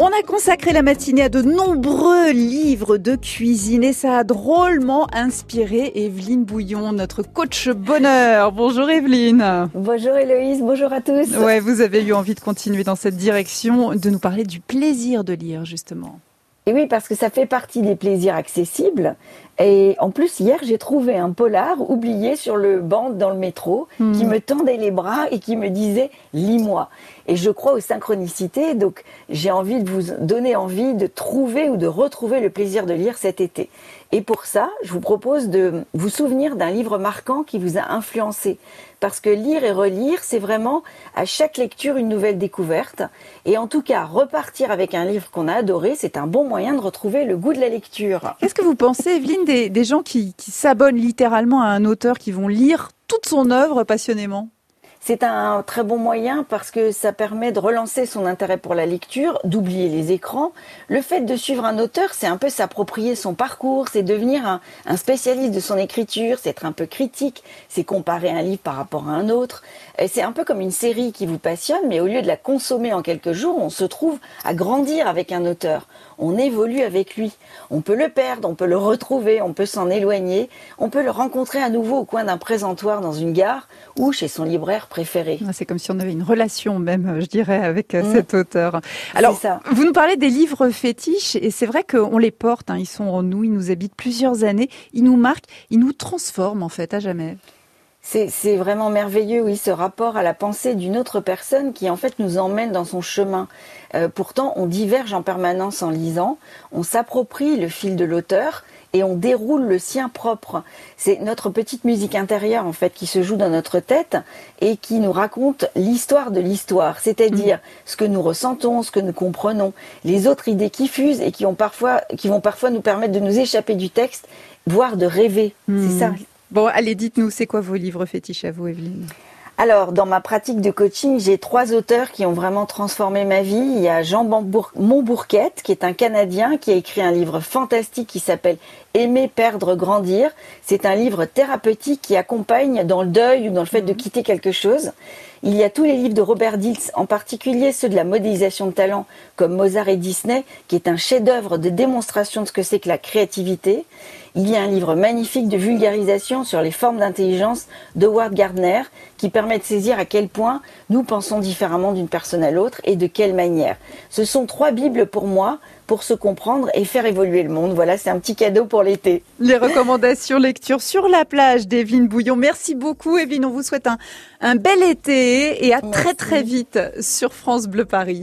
On a consacré la matinée à de nombreux livres de cuisine et ça a drôlement inspiré Evelyne Bouillon, notre coach bonheur. Bonjour Evelyne. Bonjour Héloïse, bonjour à tous. Ouais, vous avez eu envie de continuer dans cette direction, de nous parler du plaisir de lire justement. Et oui, parce que ça fait partie des plaisirs accessibles. Et en plus, hier, j'ai trouvé un polar oublié sur le banc dans le métro qui hmm. me tendait les bras et qui me disait lis-moi. Et je crois aux synchronicités, donc j'ai envie de vous donner envie de trouver ou de retrouver le plaisir de lire cet été. Et pour ça, je vous propose de vous souvenir d'un livre marquant qui vous a influencé. Parce que lire et relire, c'est vraiment à chaque lecture une nouvelle découverte. Et en tout cas, repartir avec un livre qu'on a adoré, c'est un bon de retrouver le goût de la lecture. Qu'est-ce que vous pensez, Evelyne, des, gens qui, qui s'abonnent littéralement à un auteur, qui vont lire toute son œuvre passionnément? C'est un très bon moyen parce que ça permet de relancer son intérêt pour la lecture, d'oublier les écrans. Le fait de suivre un auteur, c'est un peu s'approprier son parcours, c'est devenir un, spécialiste de son écriture, c'est être un peu critique, c'est comparer un livre par rapport à un autre. C'est un peu comme une série qui vous passionne, mais au lieu de la consommer en quelques jours, on se trouve à grandir avec un auteur. On évolue avec lui. On peut le perdre, on peut le retrouver, on peut s'en éloigner, on peut le rencontrer à nouveau au coin d'un présentoir dans une gare ou chez son libraire préféré. Ah, c'est comme si on avait une relation même, je dirais, avec euh, mm. cet auteur. Alors, vous nous parlez des livres fétiches et c'est vrai qu'on les porte, hein. ils sont en nous, ils nous habitent plusieurs années, ils nous marquent, ils nous transforment en fait à jamais. C'est vraiment merveilleux, oui, ce rapport à la pensée d'une autre personne qui en fait nous emmène dans son chemin. Euh, pourtant, on diverge en permanence en lisant, on s'approprie le fil de l'auteur et on déroule le sien propre. C'est notre petite musique intérieure en fait qui se joue dans notre tête et qui nous raconte l'histoire de l'histoire, c'est-à-dire mm. ce que nous ressentons, ce que nous comprenons, les autres idées qui fusent et qui ont parfois qui vont parfois nous permettre de nous échapper du texte, voire de rêver. C'est mm. ça Bon, allez, dites-nous, c'est quoi vos livres fétiches à vous, Evelyne? Alors, dans ma pratique de coaching, j'ai trois auteurs qui ont vraiment transformé ma vie. Il y a Jean Montbourquette, qui est un Canadien, qui a écrit un livre fantastique qui s'appelle Aimer, perdre, grandir. C'est un livre thérapeutique qui accompagne dans le deuil ou dans le fait de mhm. quitter quelque chose. Il y a tous les livres de Robert Dills, en particulier ceux de la modélisation de talent, comme Mozart et Disney, qui est un chef-d'œuvre de démonstration de ce que c'est que la créativité. Il y a un livre magnifique de vulgarisation sur les formes d'intelligence d'Howard Gardner, qui permet de saisir à quel point nous pensons différemment d'une personne à l'autre et de quelle manière. Ce sont trois bibles pour moi pour se comprendre et faire évoluer le monde. Voilà, c'est un petit cadeau pour l'été. Les recommandations lecture sur la plage d'Evelyne Bouillon. Merci beaucoup Evelyne, on vous souhaite un, un bel été et à très très vite sur France Bleu Paris.